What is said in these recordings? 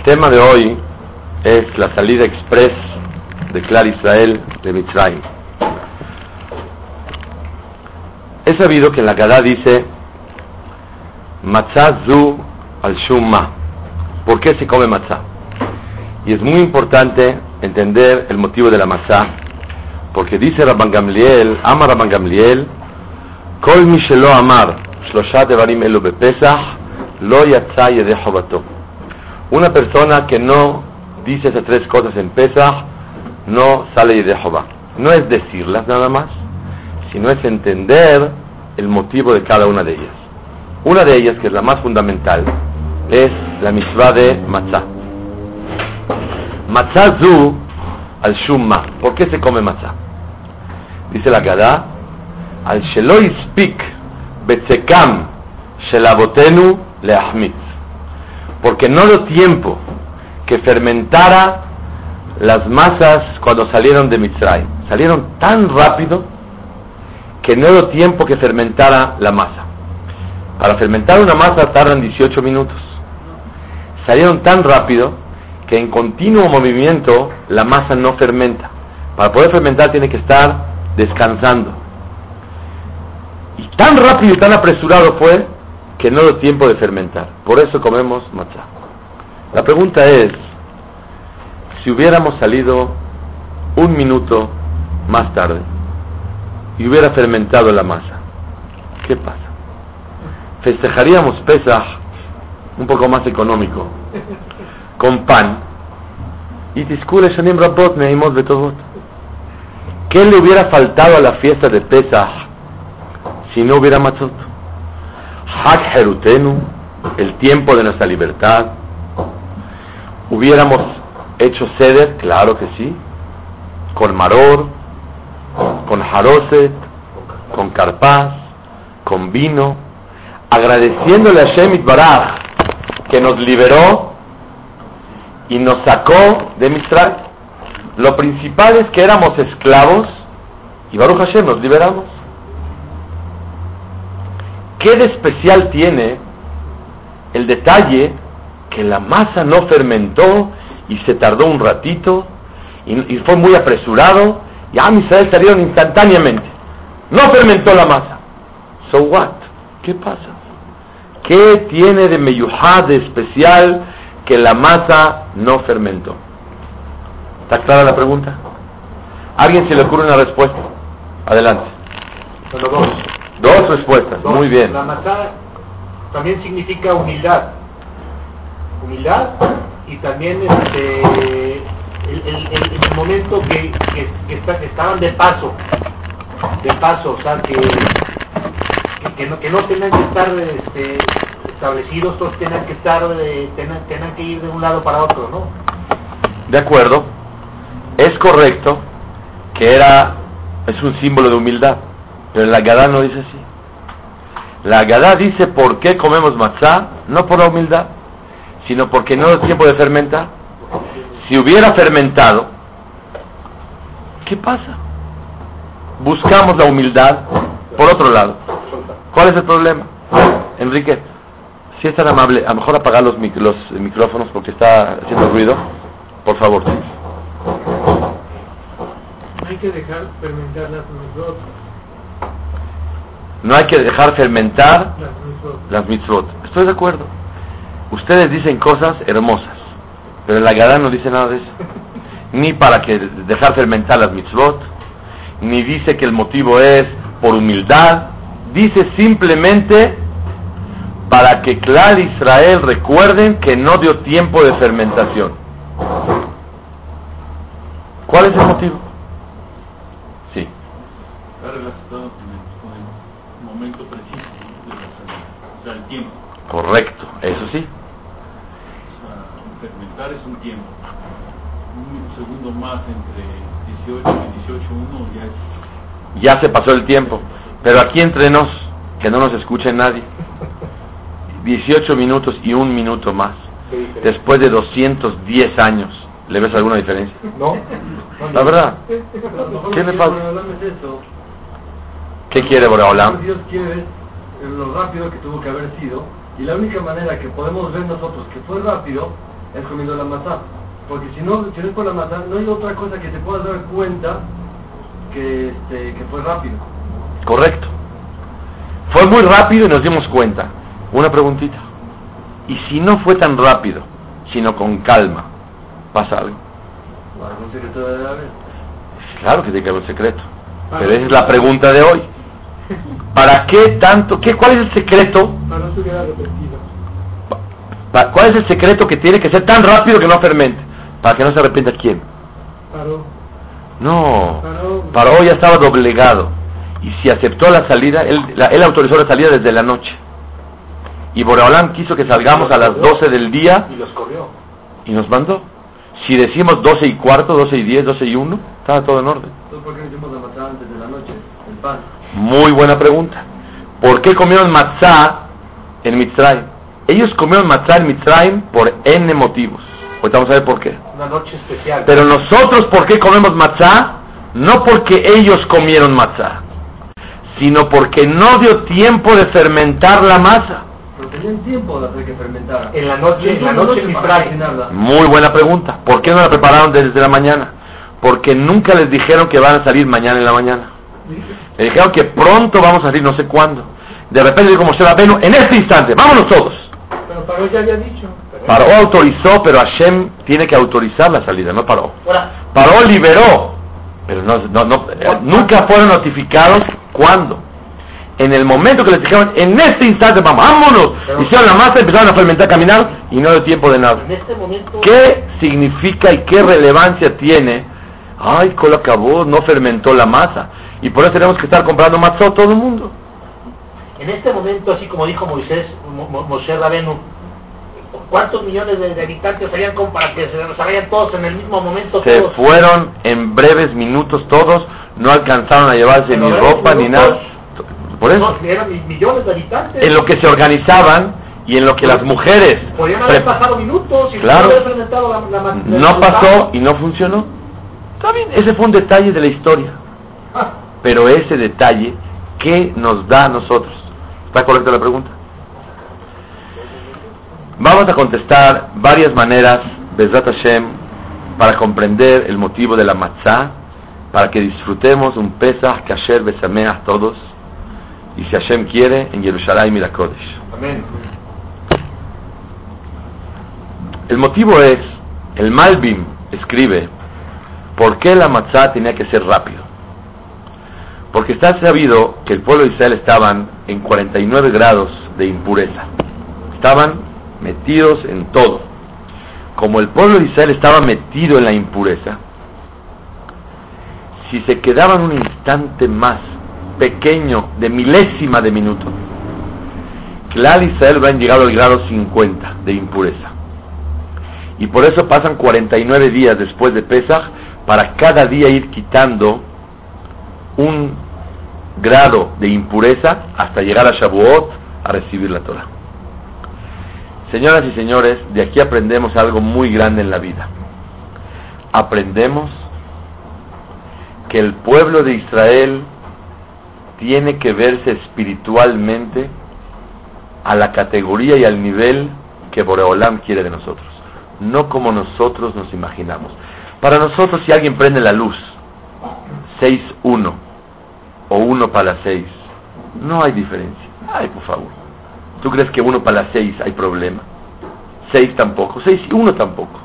El tema de hoy es la salida express de Clar Israel de Mitzrayim. He sabido que en la Gadá dice Matzah zu al Shumma. ¿Por qué se come matzah? Y es muy importante entender el motivo de la matzah, porque dice Rabban Gamliel, ama Rabban Gamliel, Kol mi shelo amar, shloshat devarim elu bepesach, lo yatza yedejo bato. Una persona que no dice esas tres cosas en Pesach, no sale de Jehová. No es decirlas nada más, sino es entender el motivo de cada una de ellas. Una de ellas, que es la más fundamental, es la mitzvah de matzah. Matzah zu al shumma. ¿Por qué se come matzah? Dice la Gadá, al sheloi spik betzekam shelabotenu leahmitz porque no dio tiempo que fermentara las masas cuando salieron de Mitzray. Salieron tan rápido que no dio tiempo que fermentara la masa. Para fermentar una masa tardan 18 minutos. Salieron tan rápido que en continuo movimiento la masa no fermenta. Para poder fermentar tiene que estar descansando. Y tan rápido y tan apresurado fue que no dio tiempo de fermentar. Por eso comemos matzah. La pregunta es, si hubiéramos salido un minuto más tarde y hubiera fermentado la masa, ¿qué pasa? Festejaríamos Pesach un poco más económico, con pan. ¿Qué le hubiera faltado a la fiesta de Pesach si no hubiera matzot? Hak Herutenu, el tiempo de nuestra libertad. ¿Hubiéramos hecho seder? Claro que sí. Con maror, con jaroset, con carpaz, con vino, agradeciéndole a Shemit Baraj que nos liberó y nos sacó de Misraim. Lo principal es que éramos esclavos y Baruch Hashem nos liberamos. ¿Qué de especial tiene el detalle que la masa no fermentó y se tardó un ratito y, fue muy apresurado y a Israel salieron instantáneamente? No fermentó la masa. So what? ¿Qué pasa? ¿Qué tiene de meyuhad de especial que la masa no fermentó? ¿Está clara la pregunta? ¿Alguien se le ocurre una respuesta? Adelante. Dos. Dos respuestas, muy bien. La matzah también significa humildad. Humildad y también este, el, el, el, momento que, que, estaban de paso. De paso, o sea, que, que, no, que no tengan que estar este, establecidos, todos tengan que estar, de, tengan, tengan que ir de un lado para otro, ¿no? De acuerdo. Es correcto que era, es un símbolo de humildad pero la Gadá no dice así. La Gadá dice por qué comemos matzá, no por la humildad, sino porque no es tiempo de fermentar. Si hubiera fermentado, ¿qué pasa? Buscamos la humildad por otro lado. ¿Cuál es el problema? Enrique, si es tan amable, a lo mejor apagar los, los micrófonos porque está haciendo ruido. Por favor. Hay que dejar fermentar las no hay que dejar fermentar las mitzvot. Estoy de acuerdo. Ustedes dicen cosas hermosas, pero la Gadá no dice nada de eso. Ni para que dejar fermentar las mitzvot, ni dice que el motivo es por humildad. Dice simplemente para que Clar Israel recuerden que no dio tiempo de fermentación. ¿Cuál es el motivo? Sí momento preciso de la salida, o sea, el tiempo. Correcto, eso sí. O sea, fermentar es un tiempo. Un segundo más entre 18 y 18, 1 ya es... Ya se pasó el tiempo. Pero aquí entre nos, que no nos escuche nadie. 18 minutos y un minuto más. Después de 210 años. ¿Le ves alguna diferencia? No. La verdad. ¿Qué le pasa? ¿Qué quiere Boreolam? Dios quiere lo rápido que tuvo que haber sido y la única manera que podemos ver nosotros que fue rápido es comiendo la matzá. Porque si no, si no es por la matzá, no hay otra cosa que te puedas dar cuenta que, este, que fue rápido. Correcto. Fue muy rápido y nos dimos cuenta. Una preguntita. ¿Y si no fue tan rápido, sino con calma, pasa algo? ¿Algún secreto debe haber? Claro que tiene que haber un secreto. Pero esa es la pregunta de hoy. ¿Para qué tanto? ¿Qué, ¿Cuál es el secreto? Para no se ¿Cuál es el secreto que tiene que ser tan rápido que no fermente? Para que no se arrepienta quién. Paró. No. Paró. Paró ya estaba doblegado. Y si aceptó la salida, él, la- él autorizó la salida desde la noche. Y Boreolam quiso que salgamos a las 12 del día Y los corrió. y nos mandó. Si decimos 12 y cuarto, 12 y 10, 12 y 1, estaba todo en orden. Entonces, ¿por qué no hicimos la matzá antes de la noche? Pan. Muy buena pregunta. ¿Por qué comieron matzá en Mitzrayim? Ellos comieron matzá en Mitzrayim por N motivos. Ahorita vamos a ver por qué. Una noche especial. Pero nosotros, ¿por qué comemos matzá? No porque ellos comieron matzá, sino porque no dio tiempo de fermentar la masa. Pero tenían tiempo de hacer que fermentara. En la noche, en la noche cocinarla. Muy buena pregunta. ¿Por qué no la prepararon desde la mañana? Porque nunca les dijeron que van a salir mañana en la mañana. Le dijeron que pronto vamos a salir, no sé cuándo. De repente dijo Moshe Rabbeinu, en este instante, vámonos todos. Pero Paró ya había dicho. Paró autorizó, pero Hashem tiene que autorizar la salida, no paró. Paró liberó, pero no, no, no, eh, nunca fueron notificados cuándo. En el momento que les dijeron, en este instante, vamos, vámonos. Hicieron la masa, empezaron a fermentar, a caminar y no dio tiempo de nada. en este momento. ¿Qué significa y qué relevancia tiene? Ay, cola acabó, no fermentó la masa. Y por eso tenemos que estar comprando matzot todo el mundo. En este momento, así como dijo Moisés, Mo- Mo- Moshe Rabenu, ¿cuántos millones de, de habitantes habían como para que se desarrollen todos en el mismo momento? Se todos? fueron en breves minutos todos, no alcanzaron a llevarse ni ropa ni nada. Por eso, No, eran mi- millones de habitantes. en lo que se organizaban y en lo que las mujeres Podrían haber pasado minutos y Claro. haber fermentado la, la ma- no la- pasó y no funcionó. Está bien, ese fue un detalle de la historia. Ah, Pero ese detalle, ¿qué nos da a nosotros? ¿Está correcta la pregunta? Vamos a contestar varias maneras, Bezrat Hashem, para comprender el motivo de la matzah, para que disfrutemos un Pesach Kasher Besameach todos, y si Hashem quiere, en Yerushalayim y la Kodesh. Amén. El motivo es, el Malbim escribe, ¿por qué la matzah tenía que ser rápido? Porque está sabido que el pueblo de Israel estaban en 49 grados de impureza. Estaban metidos en todo. Como el pueblo de Israel estaba metido en la impureza, si se quedaban un instante más pequeño de milésima de minuto, Clal Israel hubieran llegado al grado 50 de impureza. Y por eso pasan 49 días después de Pesach para cada día ir quitando un grado de impureza hasta llegar a Shavuot a recibir la Torah. Señoras y señores, de aquí aprendemos algo muy grande en la vida. Aprendemos que el pueblo de Israel tiene que verse espiritualmente a la categoría y al nivel que Boreolam quiere de nosotros, no como nosotros nos imaginamos. Para nosotros, si alguien prende la luz, 6-1 o 1 para las 6, no hay diferencia. Ay, por favor. ¿Tú crees que 1 para las 6 hay problema? 6 tampoco, 6 y 1 tampoco.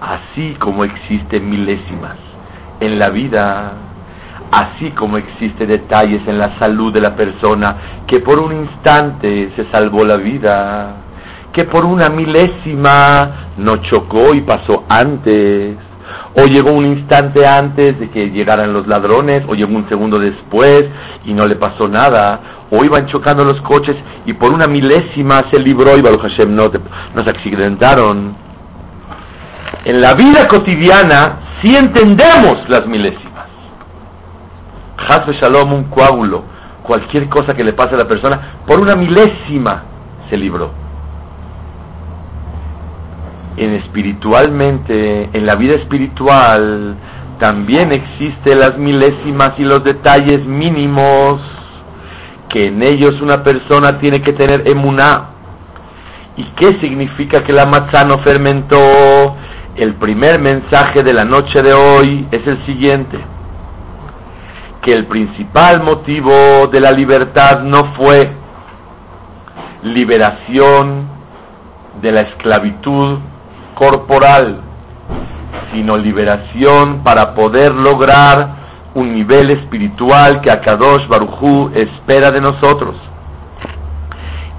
Así como existe milésimas en la vida, así como existe detalles en la salud de la persona, que por un instante se salvó la vida, que por una milésima no chocó y pasó antes, o llegó un instante antes de que llegaran los ladrones, o llegó un segundo después y no le pasó nada, o iban chocando los coches y por una milésima se libró y Baruch Hashem no, te- no se accidentaron. En la vida cotidiana sí entendemos las milésimas. Hasbe Shalom, un coágulo, cualquier cosa que le pase a la persona, por una milésima se libró. En espiritualmente, en la vida espiritual, también existen las milésimas y los detalles mínimos que en ellos una persona tiene que tener emuná ¿Y qué significa que la matzá no fermentó? El primer mensaje de la noche de hoy es el siguiente, que el principal motivo de la libertad no fue liberación de la esclavitud corporal, sino liberación para poder lograr un nivel espiritual que Akadosh Barujú espera de nosotros.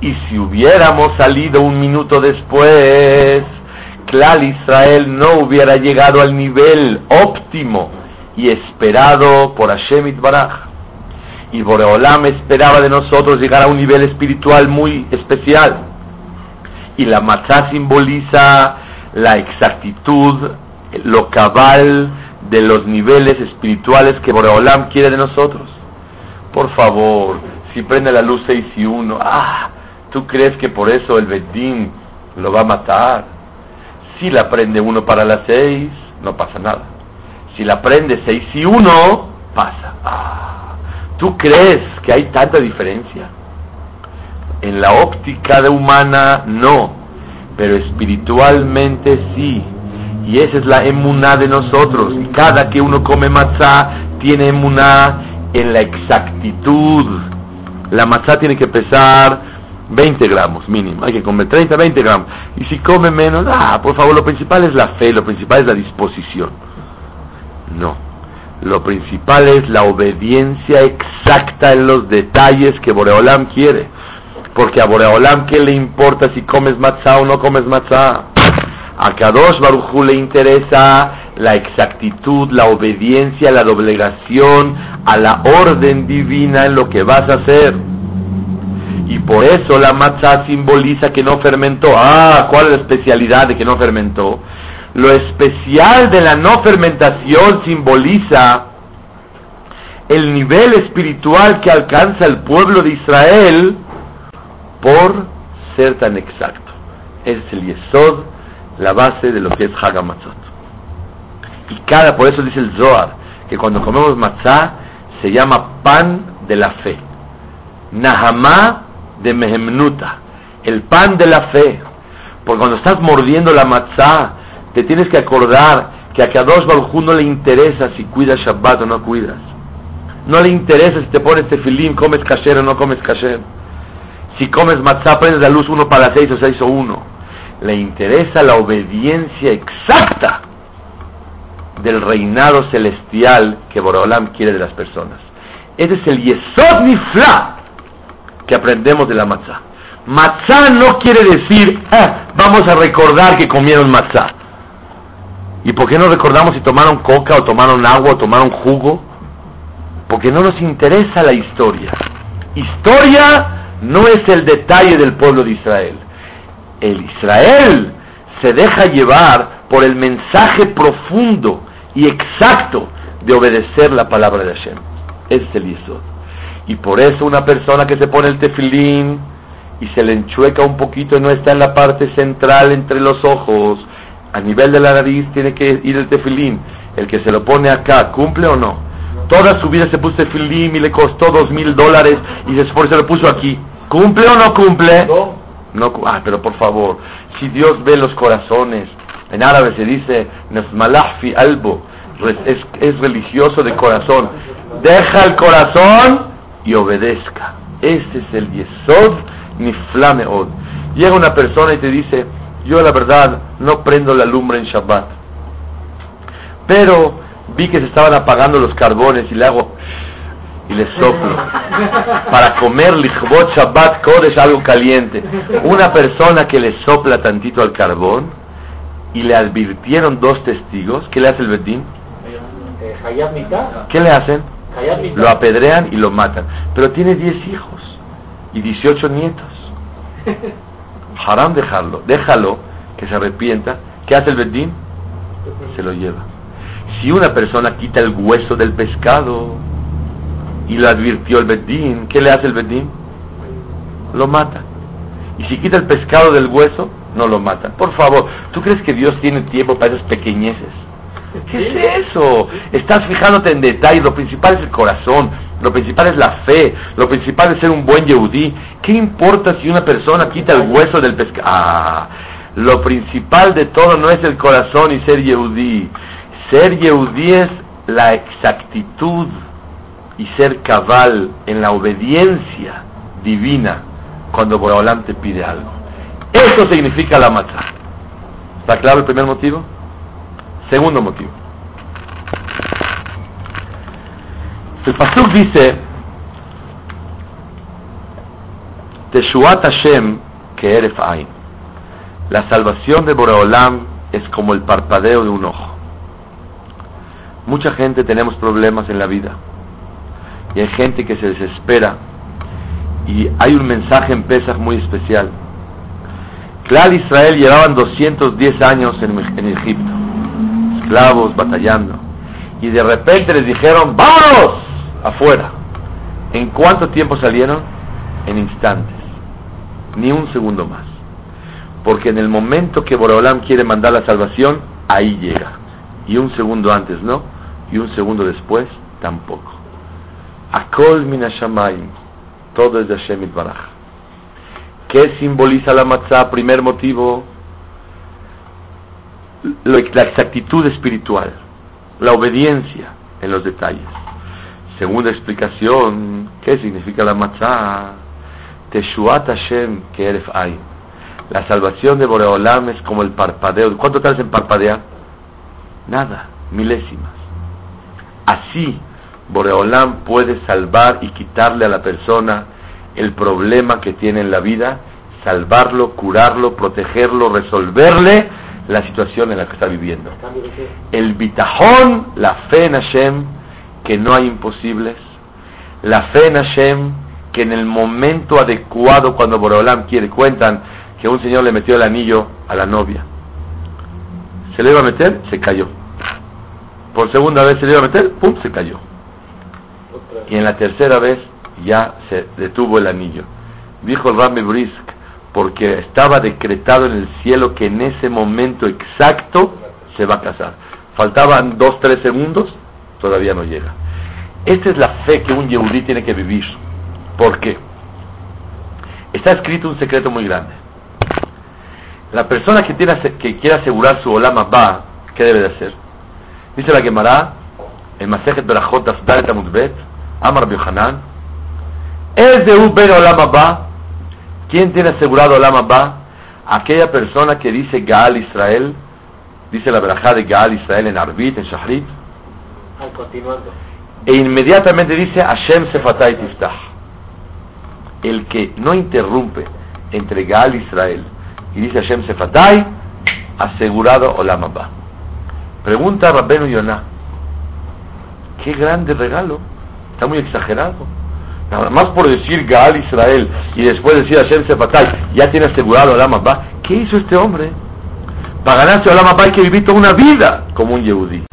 Y si hubiéramos salido un minuto después, Clal Israel no hubiera llegado al nivel óptimo y esperado por Hashem Baraj. Y Boreolam esperaba de nosotros llegar a un nivel espiritual muy especial. Y la matzah simboliza la exactitud, lo cabal de los niveles espirituales que Boreolam quiere de nosotros. Por favor, si prende la luz 6 y 1, ah, ¿tú crees que por eso el Bedín lo va a matar? Si la prende uno para las 6, no pasa nada. Si la prende 6 y 1, pasa. Ah, ¿Tú crees que hay tanta diferencia? En la óptica de humana, no, pero espiritualmente sí y esa es la emuná de nosotros. Y cada que uno come matzá, tiene emuná en la exactitud. La matzá tiene que pesar 20 gramos mínimo. Hay que comer 30, 20 gramos. Y si come menos, ah, por favor, lo principal es la fe, lo principal es la disposición. No. Lo principal es la obediencia exacta en los detalles que Boreolam quiere. Porque a Boreolam, ¿qué le importa si comes matzá o no comes matzá? A Kadosh Barujú le interesa la exactitud, la obediencia, la doblegación a la orden divina en lo que vas a hacer. Y por eso la matzah simboliza que no fermentó. Ah, ¿cuál es la especialidad de que no fermentó? Lo especial de la no fermentación simboliza el nivel espiritual que alcanza el pueblo de Israel por ser tan exacto. Es el Yesod la base de lo que es Hagamatzot. Y cada, por eso dice el Zohar, que cuando comemos matzah se llama pan de la fe. Nahamá de Mehemnuta, el pan de la fe. Porque cuando estás mordiendo la matzah, te tienes que acordar que a Kadosh Baruj no le interesa si cuidas Shabbat o no cuidas. No le interesa si te pones tefilín, comes kasher o no comes kasher. Si comes matzah, prendes la luz uno para seis o seis o uno le interesa la obediencia exacta del reinado celestial que Borolam quiere de las personas. Ese es el Yesod Nifla que aprendemos de la matzah. Matzah no quiere decir, ah, vamos a recordar que comieron matzah. ¿Y por qué no recordamos si tomaron coca o tomaron agua o tomaron jugo? Porque no nos interesa la historia. Historia no es el detalle del pueblo de Israel el Israel se deja llevar por el mensaje profundo y exacto de obedecer la palabra de Hashem. Es el Yisod. Y por eso una persona que se pone el tefilín y se le enchueca un poquito y no está en la parte central entre los ojos, a nivel de la nariz tiene que ir el tefilín. El que se lo pone acá, ¿cumple o no? Toda su vida se puso tefilín y le costó dos mil dólares y después se lo puso aquí. ¿Cumple o no cumple? No. No, ah, pero por favor, si Dios ve los corazones, en árabe se dice fi albo, es, es religioso de corazón. Deja el corazón y obedezca. Ese es el yesod ni flameod. Llega una persona y te dice, yo la verdad no prendo la lumbre en Shabbat, pero vi que se estaban apagando los carbones y le hago y le soplo para comer lichbot Shabbat Kodesh algo caliente. Una persona que le sopla tantito al carbón y le advirtieron dos testigos, ¿qué le hace el Bedín? ¿Qué le hacen? Lo apedrean y lo matan. Pero tiene 10 hijos y 18 nietos. Haram dejarlo, déjalo que se arrepienta. ¿Qué hace el Bedín? Se lo lleva. Si una persona quita el hueso del pescado, y lo advirtió el Bedín, ¿qué le hace el Bedín? Lo mata. Y si quita el pescado del hueso, no lo mata. Por favor, ¿tú crees que Dios tiene tiempo para esas pequeñeces? ¿Qué es eso? Estás fijándote en detalle, lo principal es el corazón. Lo principal es la fe. Lo principal es ser un buen yehudí. ¿Qué importa si una persona quita el hueso del pescado? Ah, lo principal de todo no es el corazón y ser yehudí. Ser yehudí es la exactitud y ser cabal en la obediencia divina cuando Boreolam te pide algo. Eso significa la matzah. ¿Está claro el primer motivo? Segundo motivo. El Pasuk dice, Teshuat Hashem que eres Ain. La salvación de Boreolam es como el parpadeo de un ojo. Mucha gente tenemos problemas en la vida y hay gente que se desespera y hay un mensaje en Pesach muy especial. Clar Israel llevaban 210 años en, en Egipto, esclavos batallando, y de repente les dijeron, ¡vámonos! afuera. ¿En cuánto tiempo salieron? En instantes, ni un segundo más. Porque en el momento que Boreolam quiere mandar la salvación, ahí llega. Y un segundo antes no, y un segundo después tampoco. Akol minashamayim, todo es de Hashem Baraj. ¿Qué simboliza la matzah? Primer motivo, la exactitud espiritual, la obediencia en los detalles. Segunda explicación, ¿qué significa la matzah? Teshuat Hashem que Ain. La salvación de Boreolam es como el parpadeo. ¿Cuánto tardas en parpadear? Nada, milésimas. Así, Boreolam puede salvar y quitarle a la persona el problema que tiene en la vida, salvarlo, curarlo, protegerlo, resolverle la situación en la que está viviendo. El bitajón, la fe en Hashem, que no hay imposibles, la fe en Hashem, que en el momento adecuado, cuando Boreolam quiere, cuentan que un señor le metió el anillo a la novia. Se le iba a meter, se cayó. Por segunda vez se le iba a meter, pum, se cayó. Y en la tercera vez ya se detuvo el anillo. Dijo el Rami Brisk, porque estaba decretado en el cielo que en ese momento exacto se va a casar. Faltaban dos, tres segundos, todavía no llega. Esta es la fe que un yehudí tiene que vivir. ¿Por qué? Está escrito un secreto muy grande. La persona que, tiene, que quiere asegurar su olama va, ¿qué debe de hacer? Dice la Gemara, en Masejet Berachot Dalet Amudbet, Amar Yohanan, es de un ben Olam ¿Quién tiene asegurado Olam Abba? Aquella persona que dice Gaal Israel, dice la verajá de Gaal Israel en Arbit, en Shahrit. E inmediatamente dice Hashem Sefatay Tiftah. El que no interrumpe entre Gaal Israel y dice Hashem Sefatay, asegurado Olam Abba. Pregunta Rabbenu Yonah. Qué grande regalo. Está muy exagerado. Nada más por decir Gaal Israel y después decir Hashem Sefatay, ya tiene asegurado Olam Abba. ¿Qué hizo este hombre? Para ganarse Olam Abba hay que vivir toda una vida como un Yehudí.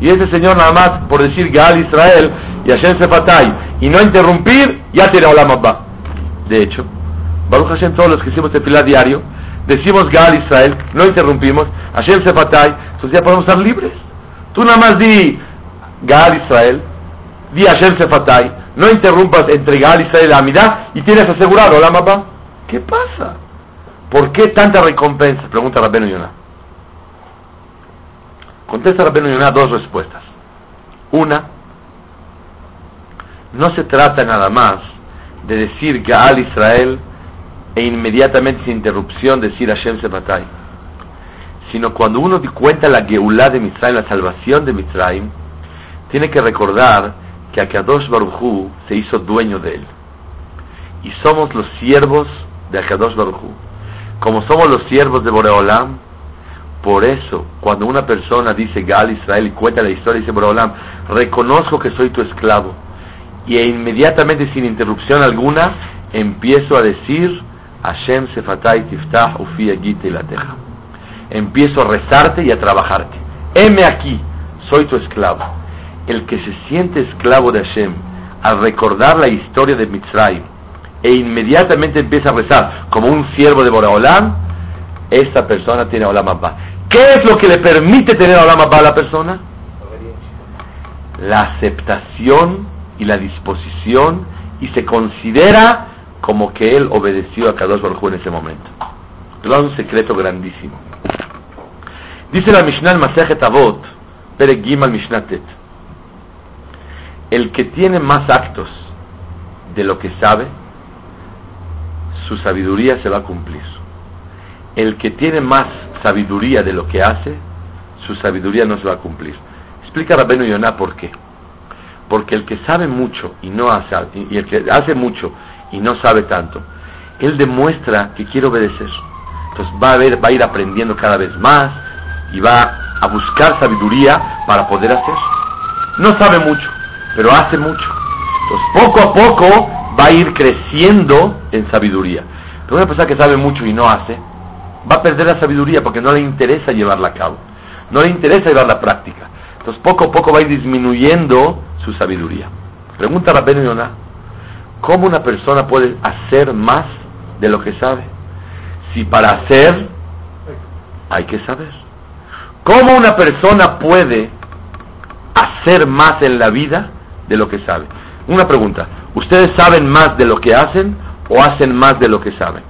Y este señor nada más por decir Gaal Israel y Hashem Sefatay y no interrumpir, ya tiene Olam Abba. De hecho, Baruch Hashem, todos los que hicimos este pilar diario, decimos Gaal Israel, no interrumpimos, Hashem Sefatay, entonces ya podemos estar libres. Tú nada más di Gaal Israel, di Hashem Sefatay, no interrumpas entre Gal y la y tienes asegurado la mapa. ¿Qué pasa? ¿Por qué tanta recompensa? Pregunta Rabenu Yonah. Contesta Rabenu Yonah dos respuestas. Una, no se trata nada más de decir Gaal Israel e inmediatamente sin interrupción decir Hashem Sefatay, sino cuando uno cuenta la Geulah de Mitzrayim, la salvación de Mitzrayim, tiene que recordar que Akadosh Barujú se hizo dueño de él. Y somos los siervos de Akadosh Barujú. Como somos los siervos de Boreolam, por eso, cuando una persona dice Gal Israel y cuenta la historia, dice Boreolam, reconozco que soy tu esclavo. Y e inmediatamente, sin interrupción alguna, empiezo a decir Hashem Sefatay Tiftah Ufi Agite la Teja. Empiezo a rezarte y a trabajarte. Heme aquí, soy tu esclavo el que se siente esclavo de Hashem al recordar la historia de Mitzrayim e inmediatamente empieza a rezar como un siervo de Boraholam, esta persona tiene Olam Abba. ¿Qué es lo que le permite tener Olam Abba a la persona? La aceptación y la disposición y se considera como que él obedeció a Kadosh Baruj en ese momento. Es un secreto grandísimo. Dice la Mishnah en Masejet Avot, Mishnatet, el que tiene más actos de lo que sabe, su sabiduría se va a cumplir. El que tiene más sabiduría de lo que hace, su sabiduría no se va a cumplir. Explica Rabenu Yonah por qué. Porque el que sabe mucho y no hace, y el que hace mucho y no sabe tanto, él demuestra que quiere obedecer. Entonces va a ver, va a ir aprendiendo cada vez más y va a buscar sabiduría para poder hacer. No sabe mucho, pero hace mucho. Entonces poco a poco va a ir creciendo en sabiduría. Pero una persona que sabe mucho y no hace, va a perder la sabiduría porque no le interesa llevarla a cabo. No le interesa llevar la práctica. Entonces poco a poco va a ir disminuyendo su sabiduría. Pregunta a la Yonah, ¿cómo una persona puede hacer más de lo que sabe? Si para hacer hay que saber. ¿Cómo una persona puede hacer más en la vida de lo que sabe? Una pregunta, ¿ustedes saben más de lo que hacen o hacen más de lo que saben?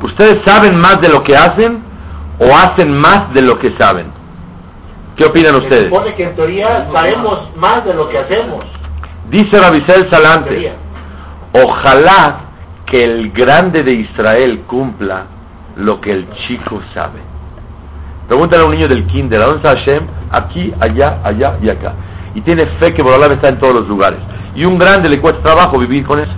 ¿Ustedes saben más de lo que hacen o hacen más de lo que saben? ¿Qué opinan ustedes? Se supone que en teoría sabemos más de lo que hacemos. Dice Rabisel Salante, ojalá que el grande de Israel cumpla lo que el chico sabe. Pregúntale a un niño del kinder, ¿a dónde está Hashem? Aquí, allá, allá y acá. Y tiene fe que Borolam está en todos los lugares. Y un grande le cuesta trabajo vivir con eso.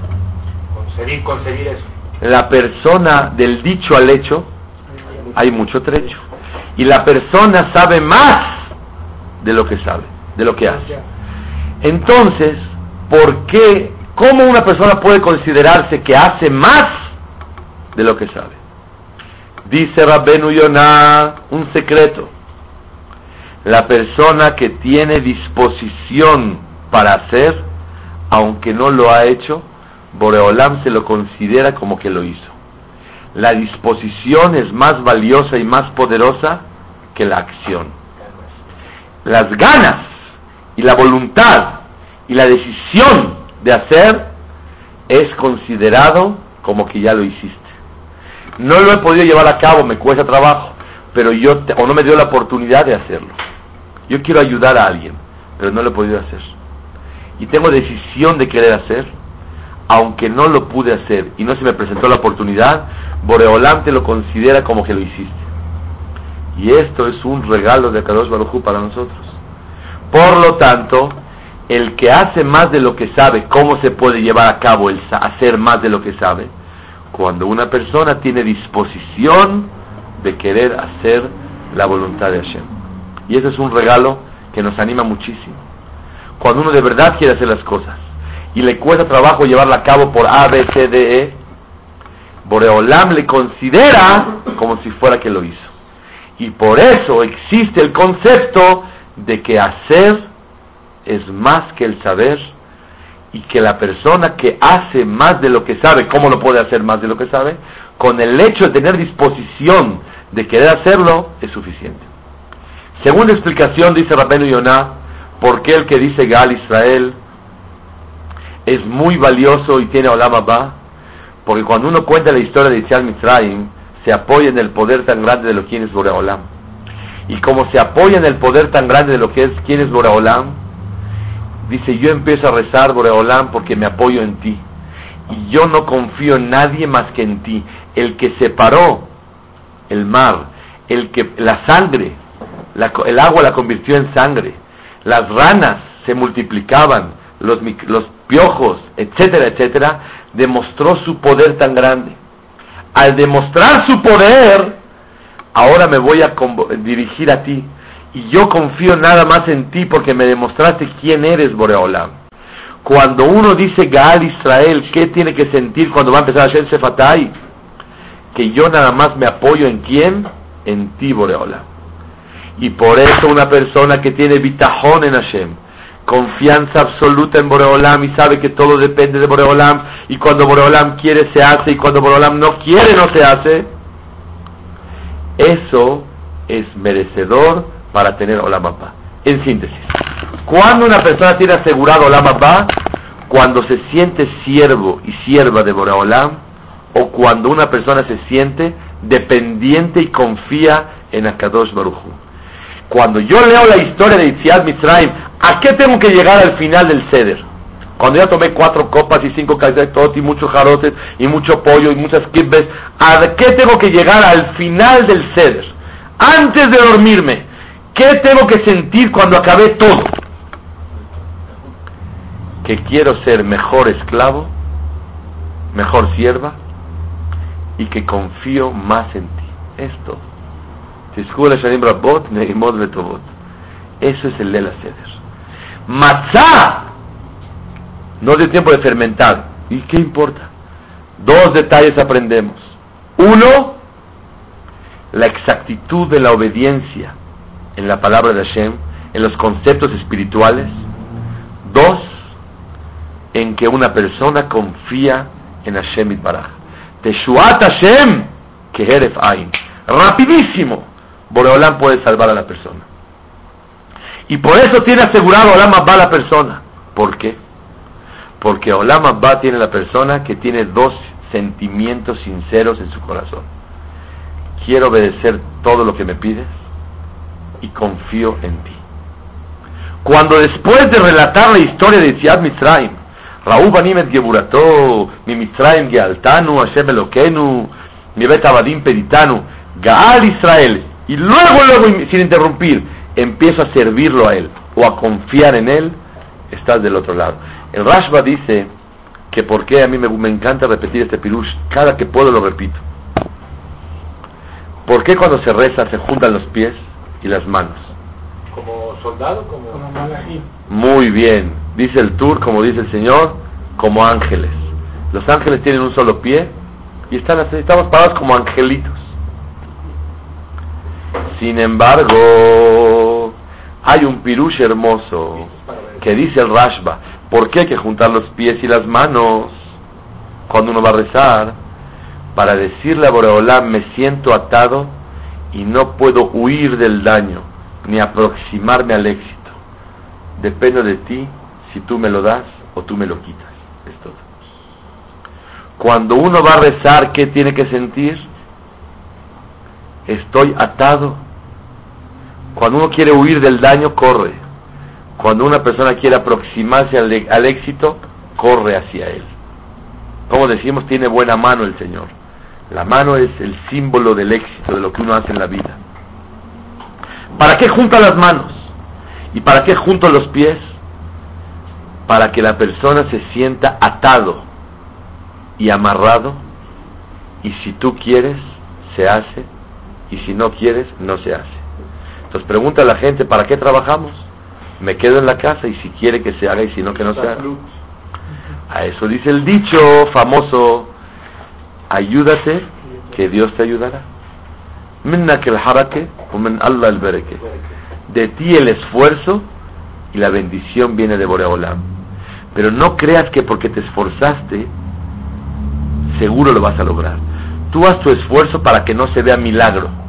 Conseguir, conseguir eso. La persona del dicho al hecho, hay mucho trecho. Y la persona sabe más de lo que sabe, de lo que hace. Entonces, ¿por qué? ¿Cómo una persona puede considerarse que hace más de lo que sabe? Dice Rabbenu Yonah un secreto. La persona que tiene disposición para hacer, aunque no lo ha hecho, Boreolam se lo considera como que lo hizo. La disposición es más valiosa y más poderosa que la acción. Las ganas y la voluntad y la decisión de hacer es considerado como que ya lo hiciste. No lo he podido llevar a cabo, me cuesta trabajo, pero yo, o no me dio la oportunidad de hacerlo. Yo quiero ayudar a alguien, pero no lo he podido hacer. Y tengo decisión de querer hacer, aunque no lo pude hacer y no se me presentó la oportunidad, Boreolam te lo considera como que lo hiciste. Y esto es un regalo de Kadosh Baruj para nosotros. Por lo tanto, el que hace más de lo que sabe, ¿cómo se puede llevar a cabo el hacer más de lo que sabe? cuando una persona tiene disposición de querer hacer la voluntad de Hashem. Y ese es un regalo que nos anima muchísimo. Cuando uno de verdad quiere hacer las cosas y le cuesta trabajo llevarla a cabo por A, B, C, D, E, Boreolam le considera como si fuera que lo hizo. Y por eso existe el concepto de que hacer es más que el saber y que la persona que hace más de lo que sabe, ¿cómo lo puede hacer más de lo que sabe? Con el hecho de tener disposición de querer hacerlo, es suficiente. Segunda explicación, dice Rabenu Yonah, por qué el que dice Gal Israel es muy valioso y tiene Olam Abba, porque cuando uno cuenta la historia de Israel Mitzrayim, se apoya en el poder tan grande de lo que es Boreolam. Y como se apoya en el poder tan grande de lo que es quién es Boreolam, dice, yo empiezo a rezar, Boreolam, porque me apoyo en ti. Y yo no confío en nadie más que en ti. El que separó el mar, el que la sangre, el agua la convirtió en sangre, las ranas se multiplicaban, los, los piojos, etcétera, etcétera, demostró su poder tan grande. Al demostrar su poder, ahora me voy a dirigir a ti y yo confío nada más en ti porque me demostraste quién eres, Boreolam. Cuando uno dice Gaal Israel, ¿qué tiene que sentir cuando va a empezar Hashem Sefatai? Que yo nada más me apoyo en quién? En ti, Boreolam. Y por eso una persona que tiene bitajón en Hashem, confianza absoluta en Boreolam y sabe que todo depende de Boreolam y cuando Boreolam quiere se hace y cuando Boreolam no quiere no se hace, eso es merecedor para tener Olamapa. En síntesis, cuando una persona tiene asegurado Olam Abba, cuando se siente siervo y sierva de Boreolam, o cuando una persona se siente dependiente y confía en Akadosh Baruch Cuando yo leo la historia de Itziad Mitzrayim, ¿a qué tengo que llegar al final del Seder? Cuando ya tomé cuatro copas y cinco tot y muchos jarotes y mucho pollo y muchas kibbes, ¿a qué tengo que llegar al final del Seder? Antes de dormirme, ¿qué tengo que sentir cuando acabé todo? Que quiero ser mejor esclavo, mejor sierva y que confío más en ti. Esto. Eso es el de la Seder. Matzah no dio tiempo de fermentar. ¿Y qué importa? Dos detalles aprendemos. Uno, la exactitud de la obediencia en la palabra de Hashem, en los conceptos espirituales. Dos, en que una persona confía en Hashem y Baraj. Teshuat Hashem, que Heref Ain. Rapidísimo, Boreolam puede salvar a la persona. Y por eso tiene asegurado Olam Abba a la persona. ¿Por qué? Porque Olam Abba tiene la persona que tiene dos sentimientos sinceros en su corazón. Quiero obedecer todo lo que me pides confío en ti. Cuando después de relatar la historia de Yitziat Mitzrayim, Raúl Banimet Geburato, mi Mitzrayim Gealtanu, Hashem Elokenu, mi Bet Abadim Peritanu, Gaal Israel, y luego, luego, sin interrumpir, empiezo a servirlo a él o a confiar en él, estás del otro lado. El Rashba dice que porque a mí me, me, encanta repetir este pirush, cada que puedo lo repito. ¿Por qué cuando se reza se juntan los pies y las manos? Como soldado, como, como Muy bien, dice el Tur, como dice el Señor, como ángeles. Los ángeles tienen un solo pie y están, estamos parados como angelitos. Sin embargo, hay un pirush hermoso que dice el Rashba, ¿por qué hay que juntar los pies y las manos cuando uno va a rezar? Para decirle a Boreolam, me siento atado y no puedo huir del daño ni aproximarme al éxito. Depende de ti si tú me lo das o tú me lo quitas. Es todo. Cuando uno va a rezar, ¿qué tiene que sentir? Estoy atado cuando uno quiere huir del daño, corre. Cuando una persona quiere aproximarse al, al éxito, corre hacia él. Como decimos, tiene buena mano el Señor. La mano es el símbolo del éxito, de lo que uno hace en la vida. ¿Para qué junta las manos? ¿Y para qué junto los pies? Para que la persona se sienta atado y amarrado. Y si tú quieres, se hace. Y si no quieres, no se hace. Entonces pregunta a la gente, ¿para qué trabajamos? Me quedo en la casa y si quiere que se haga y si no que no se haga. A eso dice el dicho famoso, ayúdate que Dios te ayudará. De ti el esfuerzo y la bendición viene de Boreolam. Pero no creas que porque te esforzaste, seguro lo vas a lograr. Tú haz tu esfuerzo para que no se vea milagro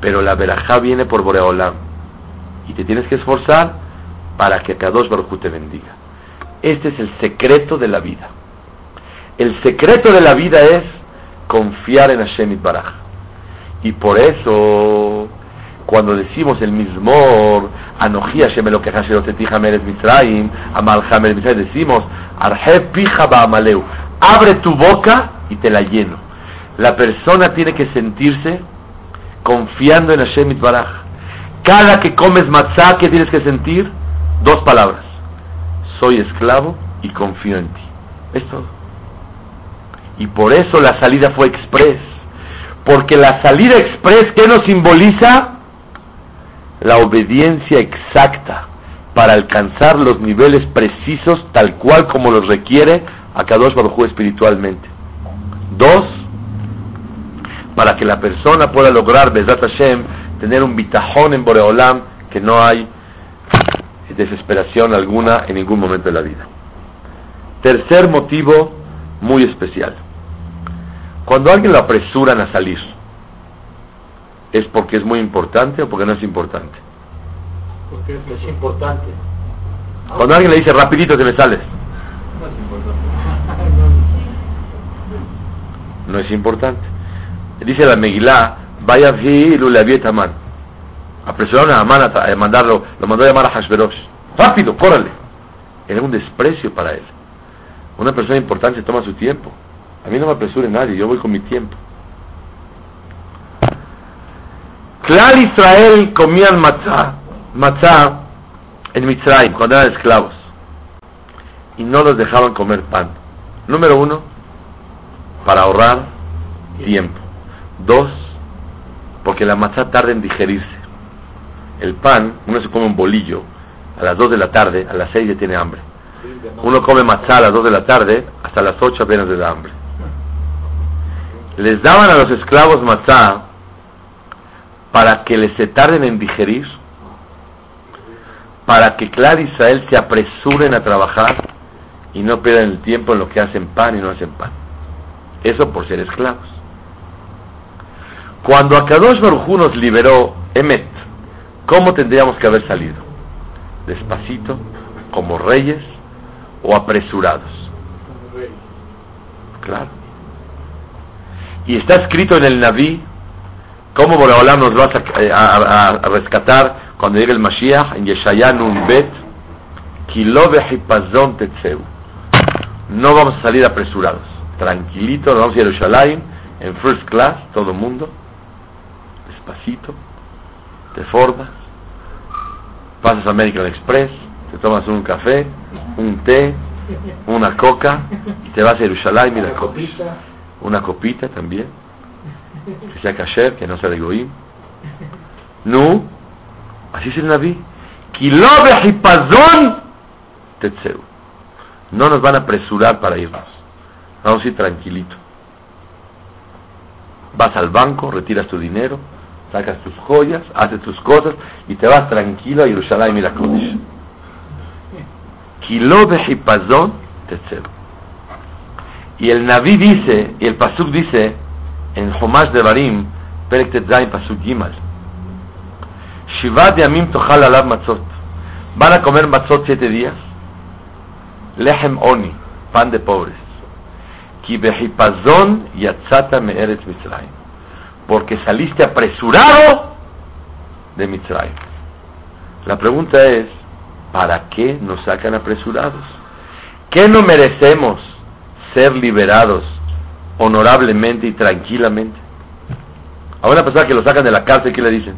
pero la verajá viene por Boreolam y te tienes que esforzar para que Kadosh Baruj te bendiga. Este es el secreto de la vida. El secreto de la vida es confiar en Hashem Baraj. Y por eso, cuando decimos el mismo Anoji Hashem que Mitzrayim, Amal Mitzrayim, decimos Arhe Pija Ba'amaleu, abre tu boca y te la lleno. La persona tiene que sentirse confiando en Hashem Itbaraj. Cada que comes matzah, ¿qué tienes que sentir? Dos palabras. Soy esclavo y confío en ti. Es todo. Y por eso la salida fue express. Porque la salida express, ¿qué nos simboliza? La obediencia exacta para alcanzar los niveles precisos tal cual como los requiere a Kadosh Baruj espiritualmente. Dos, para que la persona pueda lograr, Bezat Hashem, tener un bitajón en Boreolam, que no hay desesperación alguna en ningún momento de la vida. Tercer motivo muy especial. Cuando alguien lo apresuran a salir, ¿es porque es muy importante o porque no es importante? Porque es, es importante. Cuando alguien le dice rapidito te me sales, No es importante. no es importante. Dice la Megilá, vaya vi le Taman. Apresuraron a Amán a a mandarlo, lo mandó a llamar a Hashverosh. Rápido, córrele. Era un desprecio para él. Una persona importante toma su tiempo. A mí no me apresure nadie, yo voy con mi tiempo. Clar Israel comían matzah, matzah en Mitzrayim, cuando eran esclavos. Y no los dejaban comer pan. Número uno, para ahorrar tiempo. Dos, porque la matzá tarda en digerirse. El pan, uno se come un bolillo a las 2 de la tarde, a las 6 ya tiene hambre. Uno come matzá a las 2 de la tarde, hasta las 8 apenas le da hambre. Les daban a los esclavos matzá para que les se tarden en digerir, para que Clar Israel se apresuren a trabajar y no pierdan el tiempo en lo que hacen pan y no hacen pan. Eso por ser esclavos. Cuando Akadosh Baruj nos liberó, Emet, ¿cómo tendríamos que haber salido? Despacito, como reyes o apresurados. Claro. Y está escrito en el Naví cómo Boreolam nos va a, eh, a- a- rescatar cuando llegue el Mashiach en Yeshaya Nun Bet, "Ki lo behipazon tetzeu". No vamos a salir apresurados. Tranquilito, vamos a Jerusalén en first class, todo el mundo. Despacito. Te formas. Pasas a American Express. Te tomas un café, un té, una coca y te vas a Jerusalén. Mira, Una copita. Una copita también. Que sea kasher, que no sea de goim. No. Así es el Naví. No nos van a apresurar para irnos. Vamos a ir tranquilito. Vas al banco, retiras tu dinero, sacas tus joyas, haces tus cosas y te vas tranquilo a Jerusalén y la Kodesh. Kilo behipazon tetzeu. Y el Naví dice, y el Pasuk dice, en Homash de Barim, Perek Tetzain, Pasuk Gimal, Shivat Yamim Tochal Alab Matzot. Van a comer matzot siete días. Lehem Oni, pan de pobres. Ki behipazon yatzata me'eretz Mitzrayim. Porque saliste apresurado de Mitzrayim. La pregunta es, ¿para qué nos sacan apresurados? ¿Qué no merecemos ser liberados honorablemente y tranquilamente? A una persona que lo sacan de la cárcel, ¿qué le dicen?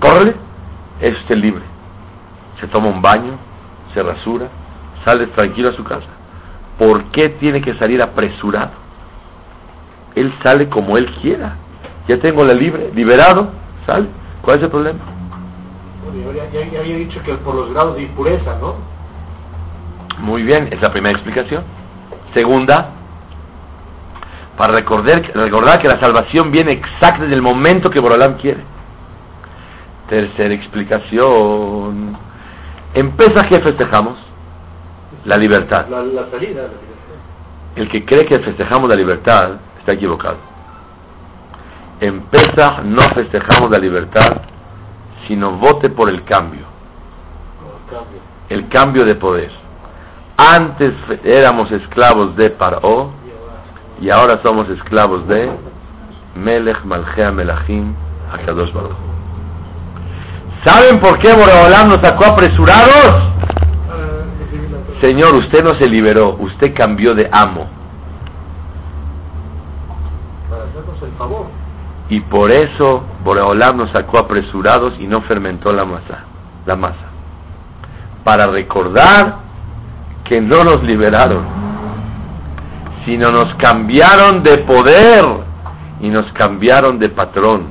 Córrele, es usted libre. Se toma un baño, se rasura, sale tranquilo a su casa. ¿Por qué tiene que salir apresurado? Él sale como él quiera. Ya tengo la libre, liberado, sale. ¿Cuál es el problema? Bueno, ya, ya- ya había dicho que por los grados de impureza, ¿no? Muy bien, es la primera explicación. Segunda, para recordar, recordar que la salvación viene exacta en el momento que Borolam quiere. Tercera explicación. En ¿qué festejamos? La libertad. La, la salida. la- El que cree que festejamos la libertad está equivocado. En no festejamos la libertad, sino vote por el cambio, el cambio. el cambio de poder. Antes éramos esclavos de Paró Y ahora- somos esclavos de Melech Malchea Melachim Akadosh Baruch. ¿Saben por qué Boreolam nos sacó apresurados? Señor, usted no se liberó, usted cambió de amo. Para hacernos el favor. Y por eso Boreolam nos sacó apresurados y no fermentó la masa, la masa. Para recordar que no nos liberaron, sino nos cambiaron de poder y nos cambiaron de patrón.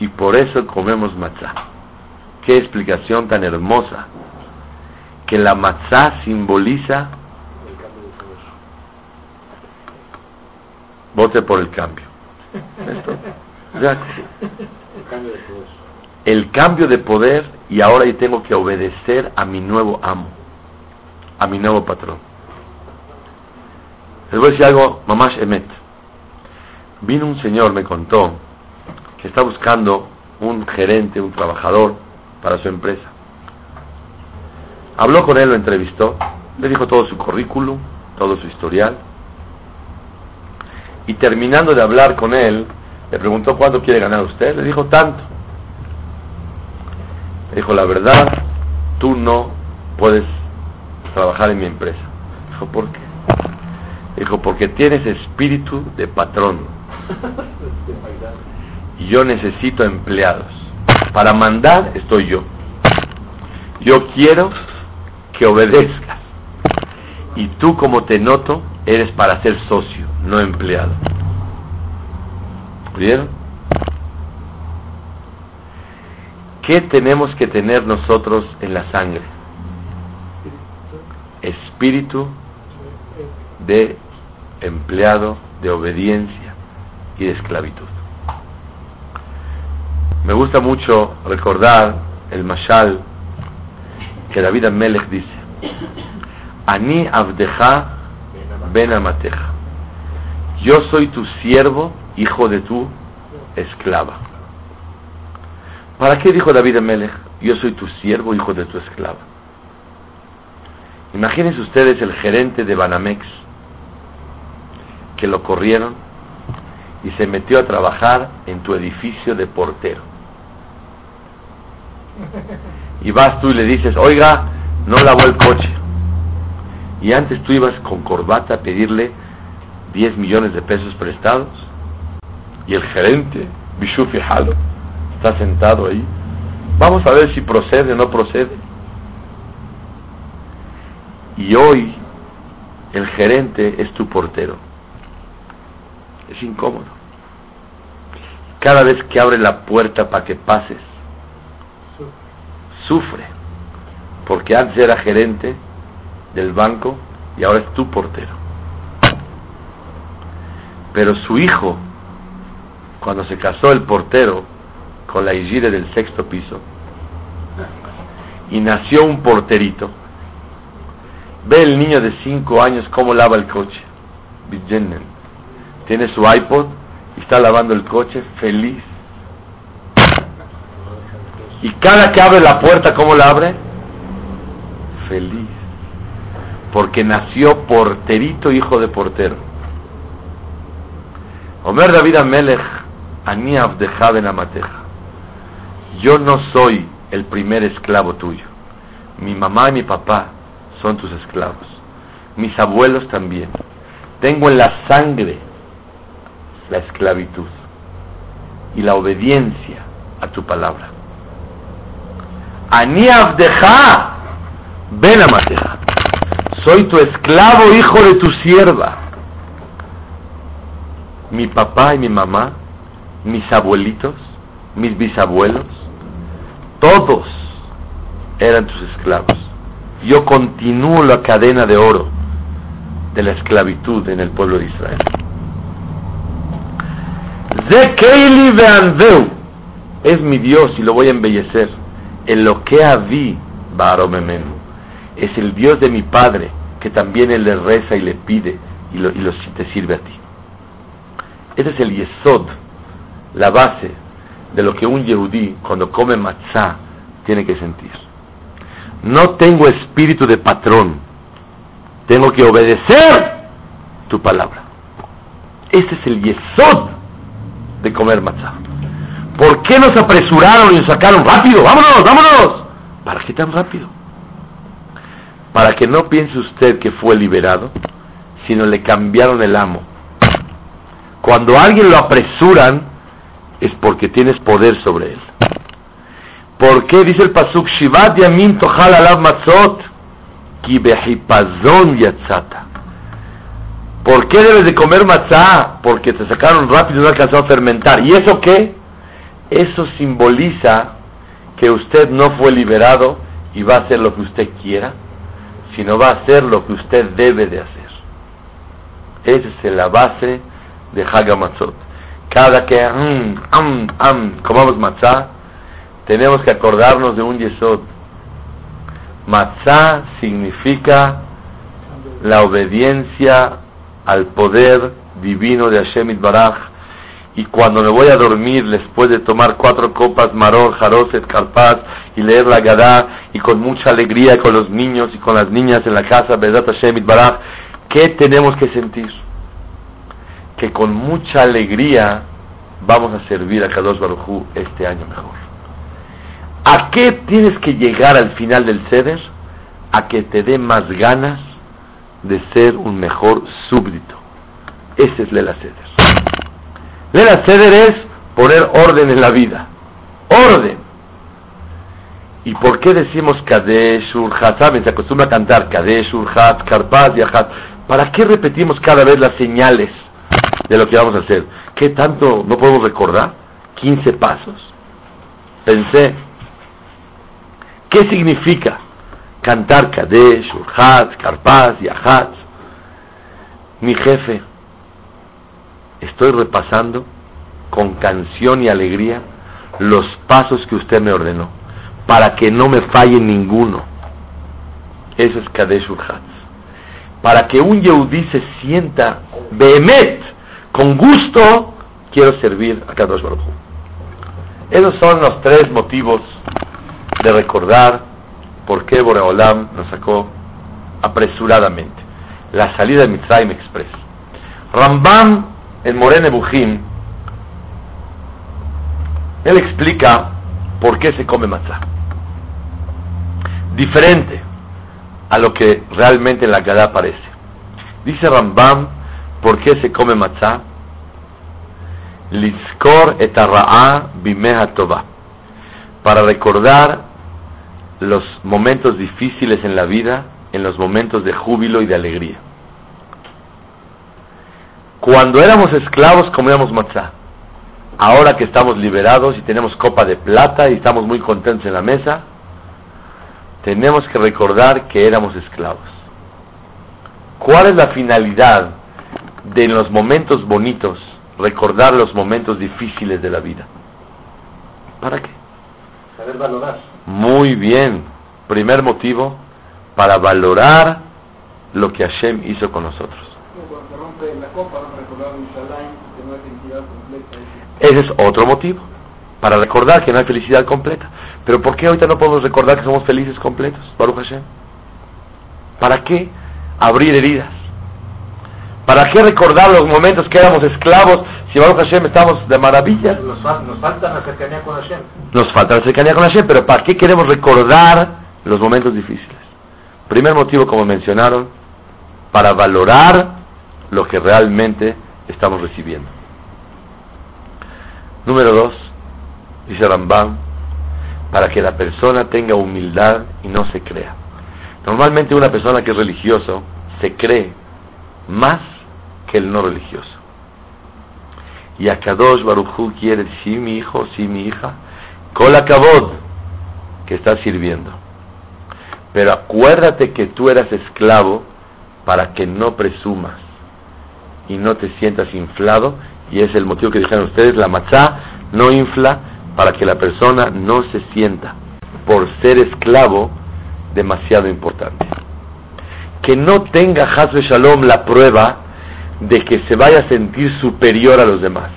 Y por eso comemos matzá. Qué explicación tan hermosa. Que la matzá simboliza vote por el cambio. El cambio de poder y ahora yo tengo que obedecer a mi nuevo amo, a mi nuevo patrón. Les voy a decir algo, mamás Emet. Vino un señor, me contó, que está buscando un gerente, un trabajador para su empresa. Habló con él, lo entrevistó, le dijo todo su currículum, todo su historial. Y terminando de hablar con él, le preguntó cuánto quiere ganar usted. Le dijo tanto. Le dijo, la verdad, tú no puedes trabajar en mi empresa. Dijo, ¿por qué? Dijo, porque tienes espíritu de patrón. Y yo necesito empleados. Para mandar estoy yo. Yo quiero que obedezcas. Y tú como te noto, eres para ser socio, no empleado. ¿Vieron? ¿Qué tenemos que tener nosotros en la sangre? Espíritu de empleado, de obediencia y de esclavitud. Me gusta mucho recordar el mashal que David Amelech dice, Ani Abdeja Ben Amateja. Yo soy tu siervo, hijo de tu esclava. ¿Para qué dijo David Amelech? Yo soy tu siervo, hijo de tu esclava. Imagínense ustedes el gerente de Banamex, que lo corrieron y se metió a trabajar en tu edificio de portero. Y vas tú y le dices, oiga, no lavó el coche. Y antes tú ibas con corbata a pedirle 10 millones de pesos prestados. Y el gerente, Bishufi Halo, está sentado ahí. Vamos a ver si procede o no procede. Y hoy el gerente es tu portero. Es incómodo. Cada vez que abre la puerta para que pases, sufre. Porque antes era gerente del banco y ahora es tu portero. Pero su hijo, cuando se casó el portero con la hijire del sexto piso, y nació un porterito, ve el niño de cinco años cómo lava el coche. Tiene su iPod y está lavando el coche feliz. Y cada que abre la puerta, ¿cómo la abre? Feliz porque nació porterito, hijo de portero. Omer David Amelech, Ani Abdeja Ben Amateja. Yo no soy el primer esclavo tuyo. Mi mamá y mi papá son tus esclavos. Mis abuelos también. Tengo en la sangre la esclavitud y la obediencia a tu palabra. Ani Abdeja Ben Amateja soy tu esclavo, hijo de tu sierva. Mi papá y mi mamá, mis abuelitos, mis bisabuelos, todos eran tus esclavos. Yo continúo la cadena de oro de la esclavitud en el pueblo de Israel. Es mi Dios y lo voy a embellecer. En lo que vi, Baromemenu es el Dios de mi Padre, que también Él le reza y le pide y, lo, y te sirve a ti. Ese es el yesod, la base de lo que un yehudí cuando come matzah tiene que sentir. No tengo espíritu de patrón, tengo que obedecer tu palabra. Este es el yesod de comer matzah. ¿Por qué nos apresuraron y nos sacaron rápido? ¡Vámonos, vámonos! ¿Para qué tan rápido? para que no piense usted que fue liberado, sino le cambiaron el amo. Cuando alguien lo apresuran, es porque tienes poder sobre él. ¿Por qué dice el pasuk Shivat yamin tochal alav matzot ki yatzata? ¿Por qué debes de comer matzah? Porque te sacaron rápido y no alcanzó a fermentar. ¿Y eso qué? Eso simboliza que usted no fue liberado y va a hacer lo que usted quiera sino va a hacer lo que usted debe de hacer. Esa es la base de Hagamatzot. Cada que mm, comamos matzah, tenemos que acordarnos de un yesod. Matzah significa la obediencia al poder divino de Hashem Baraj y cuando me voy a dormir después de tomar cuatro copas Maror, Jaroset, Carpaz y leer la Gadá y con mucha alegría con los niños y con las niñas en la casa, Bedat Hashem Baraj, ¿qué tenemos que sentir? Que con mucha alegría vamos a servir a Kadosh Baruj este año mejor. ¿A qué tienes que llegar al final del ceder? A que te dé más ganas de ser un mejor súbdito. Ese es Lela Ceder. Es poner orden en la vida. Orden. ¿Y por qué decimos Kadesh Urhat? ¿Saben? Se acostumbra a cantar Kadesh Urhat, Karpaz y ¿Para qué repetimos cada vez las señales de lo que vamos a hacer? ¿Qué tanto no podemos recordar? 15 pasos. Pensé, ¿qué significa cantar Kadesh, Urhat, Karpaz y Mi jefe estoy repasando con canción y alegría los pasos que usted me ordenó, para que no me falle ninguno. Eso es Kadesh Urhatz. Para que un Yehudí se sienta behemet, con gusto, quiero servir a Kadosh Baruch Esos son los tres motivos de recordar por qué Boreolam nos sacó apresuradamente. La salida de Mitzrayim Express. Rambam en Morene Bujim, él explica por qué se come matzah. Diferente a lo que realmente en la Gadá aparece. Dice Rambam, ¿por qué se come matzah? Lizkor etarra'a bimeha. Para recordar los momentos difíciles en la vida, en los momentos de júbilo y de alegría. Cuando éramos esclavos comíamos matzá. Ahora que estamos liberados y tenemos copa de plata y estamos muy contentos en la mesa, tenemos que recordar que éramos esclavos. ¿Cuál es la finalidad de los momentos bonitos recordar los momentos difíciles de la vida? ¿Para qué? Saber valorar. Muy bien. Primer motivo, para valorar lo que Hashem hizo con nosotros. Ese es otro motivo, para recordar que no hay felicidad completa. Pero ¿por qué ahorita no podemos recordar que somos felices completos, Baruch Hashem? ¿Para qué abrir heridas? ¿Para qué recordar los momentos que éramos esclavos si Baruch Hashem estamos de maravilla? Nos, nos falta la cercanía con Hashem. Nos falta la cercanía con Hashem, pero ¿para qué queremos recordar los momentos difíciles? Primer motivo, como mencionaron, para valorar lo que realmente estamos recibiendo. Número dos, dice Rambam, para que la persona tenga humildad y no se crea. Normalmente una persona que es religioso se cree más que el no religioso. Y a Kadosh Baruchu quiere, sí mi hijo, sí mi hija, la Kabod, que está sirviendo. Pero acuérdate que tú eras esclavo para que no presumas y no te sientas inflado, y es el motivo que dijeron ustedes, la matzá no infla para que la persona no se sienta, por ser esclavo, demasiado importante. Que no tenga Hazbe Shalom la prueba de que se vaya a sentir superior a los demás.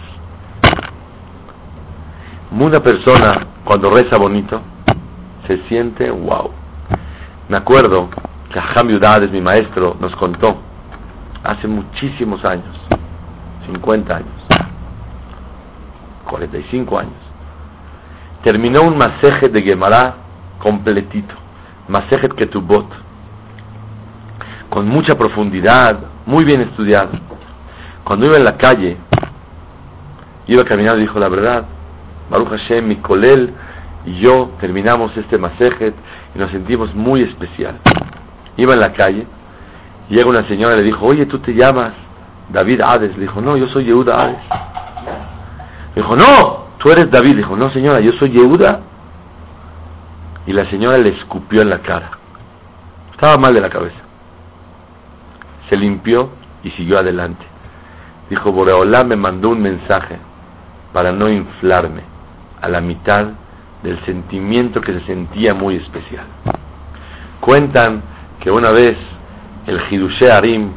Una persona, cuando reza bonito, se siente wow. Me acuerdo que Aham Yudades, mi maestro, nos contó hace muchísimos años, 50 años, 45 años, terminó un masejet de Gemara completito, masejet Ketubot, con mucha profundidad, muy bien estudiado. Cuando iba en la calle, iba caminando y dijo la verdad, Baruch Hashem, mi colel y yo terminamos este masejet y nos sentimos muy especial. Iba en la calle, Llega una señora y le dijo, oye, tú te llamas David Hades. Le dijo, no, yo soy Yehuda Hades. Le dijo, no, tú eres David. Le dijo, no, señora, yo soy Yehuda. Y la señora le escupió en la cara. Estaba mal de la cabeza. Se limpió y siguió adelante. Dijo, Boreolá me mandó un mensaje para no inflarme a la mitad del sentimiento que se sentía muy especial. Cuentan que una vez el Hidushe Arim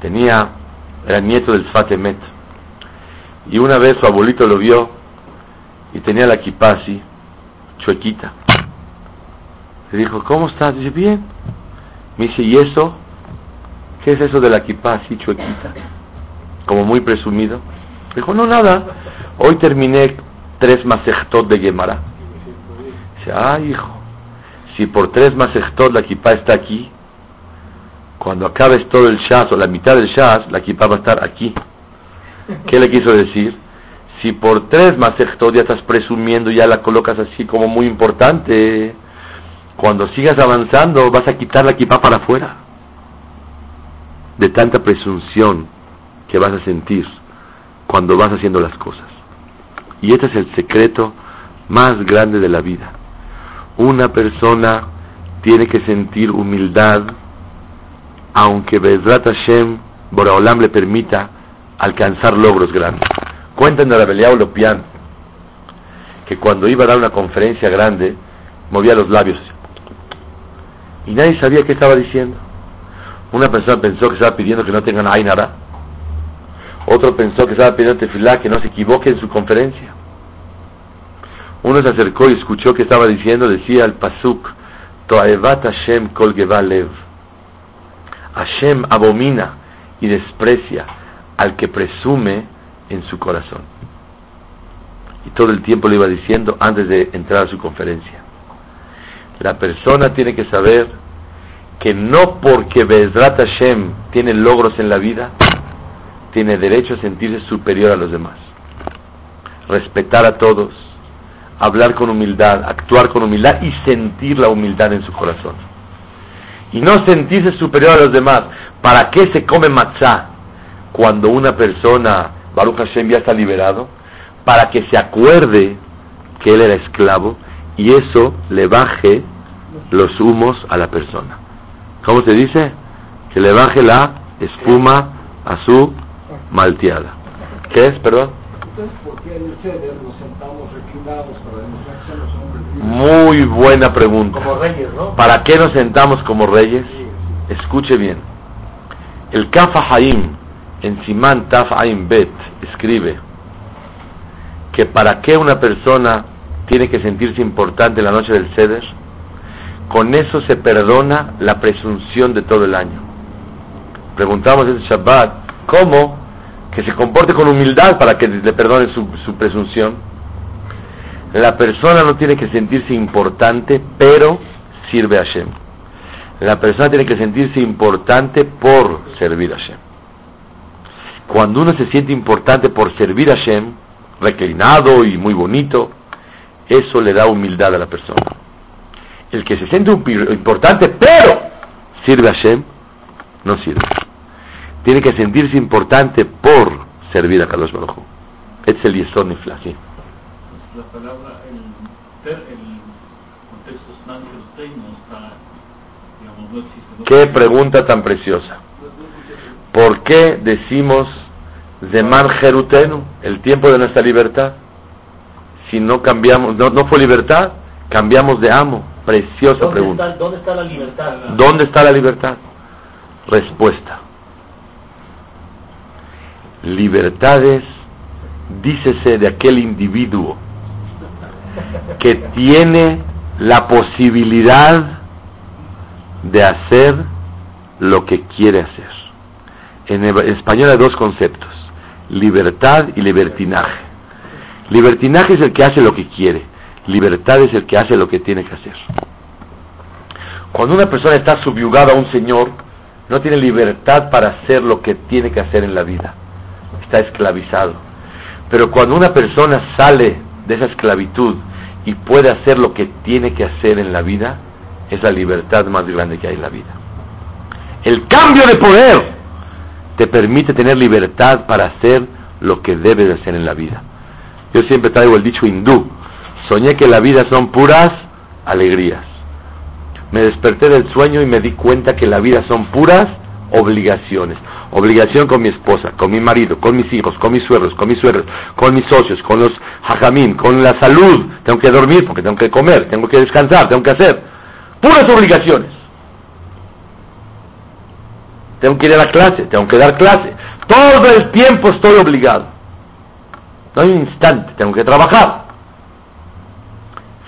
tenía, era nieto del Sfatemet, Y una vez su abuelito lo vio y tenía la así, chuequita. Le dijo, ¿cómo estás? Dice, bien. Me dice, ¿y eso? ¿Qué es eso de la así, chuequita? Como muy presumido. Dijo, no, nada. Hoy terminé tres masejtot de Gemara. Dice, ay, hijo, si por tres masejtot la equipa está aquí, cuando acabes todo el shas o la mitad del shas, la equipa va a estar aquí. ¿Qué le quiso decir? Si por tres masejtot ya estás presumiendo, ya la colocas así como muy importante, cuando sigas avanzando vas a quitar la equipa para afuera. De tanta presunción que vas a sentir cuando vas haciendo las cosas. Y este es el secreto más grande de la vida. Una persona tiene que sentir humildad, aunque Bezrat Hashem, Boraholam le permita alcanzar logros grandes. Cuentan de Rabeliao Lopian que cuando iba a dar una conferencia grande, movía los labios y nadie sabía qué estaba diciendo. Una persona pensó que estaba pidiendo que no tengan Ainara, otro pensó que estaba pidiendo tefilá, que no se equivoque en su conferencia. Uno se acercó y escuchó que estaba diciendo, decía el Pasuk, Toaevat Hashem kol lev. Hashem abomina y desprecia al que presume en su corazón. Y todo el tiempo le iba diciendo antes de entrar a su conferencia. La persona tiene que saber que no porque Bezrat Hashem tiene logros en la vida, tiene derecho a sentirse superior a los demás. Respetar a todos, hablar con humildad, actuar con humildad y sentir la humildad en su corazón. Y no sentirse superior a los demás. ¿Para qué se come matzah cuando una persona, Baruch Hashem, ya está liberado? Para que se acuerde que él era esclavo y eso le baje los humos a la persona. ¿Cómo se dice? Que le baje la espuma a su malteada. ¿Qué es, perdón? Muy buena pregunta. Como reyes, ¿no? ¿Para qué nos sentamos como reyes? Escuche bien. El Kafa Haim, en Simán Taf Haim Bet, escribe que para qué una persona tiene que sentirse importante en la noche del Seder, con eso se perdona la presunción de todo el año. Preguntamos en Shabbat, ¿cómo? Que se comporte con humildad para que le perdone su, su presunción. La persona no tiene que sentirse importante, pero sirve a Hashem. La persona tiene que sentirse importante por servir a Hashem. Cuando uno se siente importante por servir a Hashem, reclinado y muy bonito, eso le da humildad a la persona. El que se siente importante, pero sirve a Hashem, no sirve. Tiene que sentirse importante por servir a Kadosh Baruj. Es el Yesod Nifla, sí. La palabra, el, el contexto no está, digamos, no existe. ¿no? Qué pregunta tan preciosa. ¿Por qué decimos Zeman Jerutenu, el tiempo de nuestra libertad? Si no cambiamos, no, no fue libertad, cambiamos de amo. Preciosa ¿Dónde pregunta. está, ¿Dónde está la libertad? ¿Dónde está la libertad? Respuesta. Libertades, dícese de aquel individuo que tiene la posibilidad de hacer lo que quiere hacer. En español hay dos conceptos, libertad y libertinaje. Libertinaje es el que hace lo que quiere, libertad es el que hace lo que tiene que hacer. Cuando una persona está subyugada a un señor, no tiene libertad para hacer lo que tiene que hacer en la vida, está esclavizado. Pero cuando una persona sale de esa esclavitud y puede hacer lo que tiene que hacer en la vida, es la libertad más grande que hay en la vida. El cambio de poder te permite tener libertad para hacer lo que debes de hacer en la vida. Yo siempre traigo el dicho hindú, soñé que la vida son puras alegrías. Me desperté del sueño y me di cuenta que la vida son puras obligaciones. Obligación con mi esposa, con mi marido, con mis hijos, con mis suegros, con mis suegros, con mis socios, con los hajamim, con la salud. Tengo que dormir porque tengo que comer, tengo que descansar, tengo que hacer. Puras obligaciones. Tengo que ir a la clase, tengo que dar clase. Todo el tiempo estoy obligado. No hay un instante, tengo que trabajar.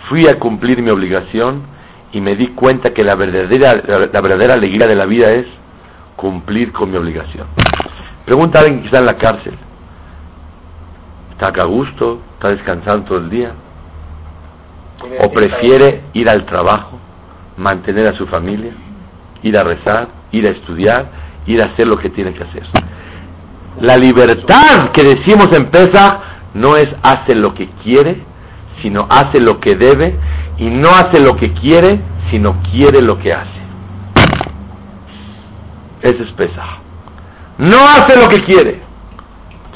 Fui a cumplir mi obligación y me di cuenta que la verdadera, la verdadera alegría de la vida es cumplir con mi obligación. Pregunta a alguien que está en la cárcel. ¿Está acá a gusto? ¿Está descansando todo el día? ¿O prefiere ir al trabajo, mantener a su familia, ir a rezar, ir a estudiar, ir a hacer lo que tiene que hacer? La libertad que decimos en Pesa no es hace lo que quiere, sino hace lo que debe, y no hace lo que quiere, sino quiere lo que hace. Ese es Pesa. No hace lo que quiere,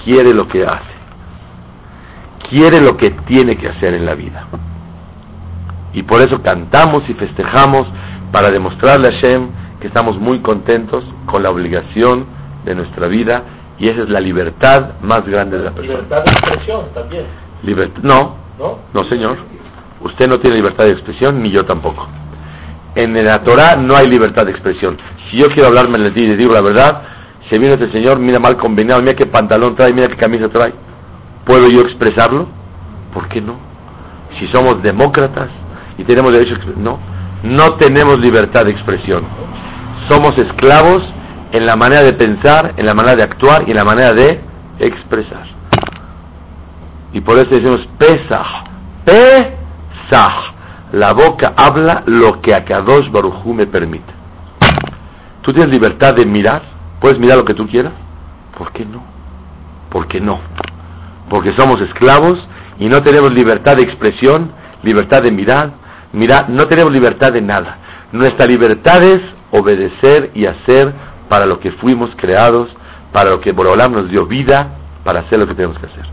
quiere lo que hace. Quiere lo que tiene que hacer en la vida. Y por eso cantamos y festejamos para demostrarle a Hashem que estamos muy contentos con la obligación de nuestra vida y esa es la libertad más grande de la persona. Libertad de expresión también. no, ¿No? no señor. Usted no tiene libertad de expresión ni yo tampoco. En la Torah no hay libertad de expresión. Si yo quiero hablarme el día y digo la verdad, se viene este señor, mira mal combinado, mira qué pantalón trae, mira qué camisa trae. ¿Puedo yo expresarlo? ¿Por qué no? Si somos demócratas y tenemos derecho a no, no tenemos libertad de expresión. Somos esclavos en la manera de pensar, en la manera de actuar y en la manera de expresar. Y por eso decimos Pesach, Pesach. La boca habla lo que a Kadosh Barujú me permite. ¿Tú tienes libertad de mirar? ¿Puedes mirar lo que tú quieras? ¿Por qué no? ¿Por qué no? Porque somos esclavos y no tenemos libertad de expresión, libertad de mirar, mirar, no tenemos libertad de nada. Nuestra libertad es obedecer y hacer para lo que fuimos creados, para lo que Borolam nos dio vida, para hacer lo que tenemos que hacer.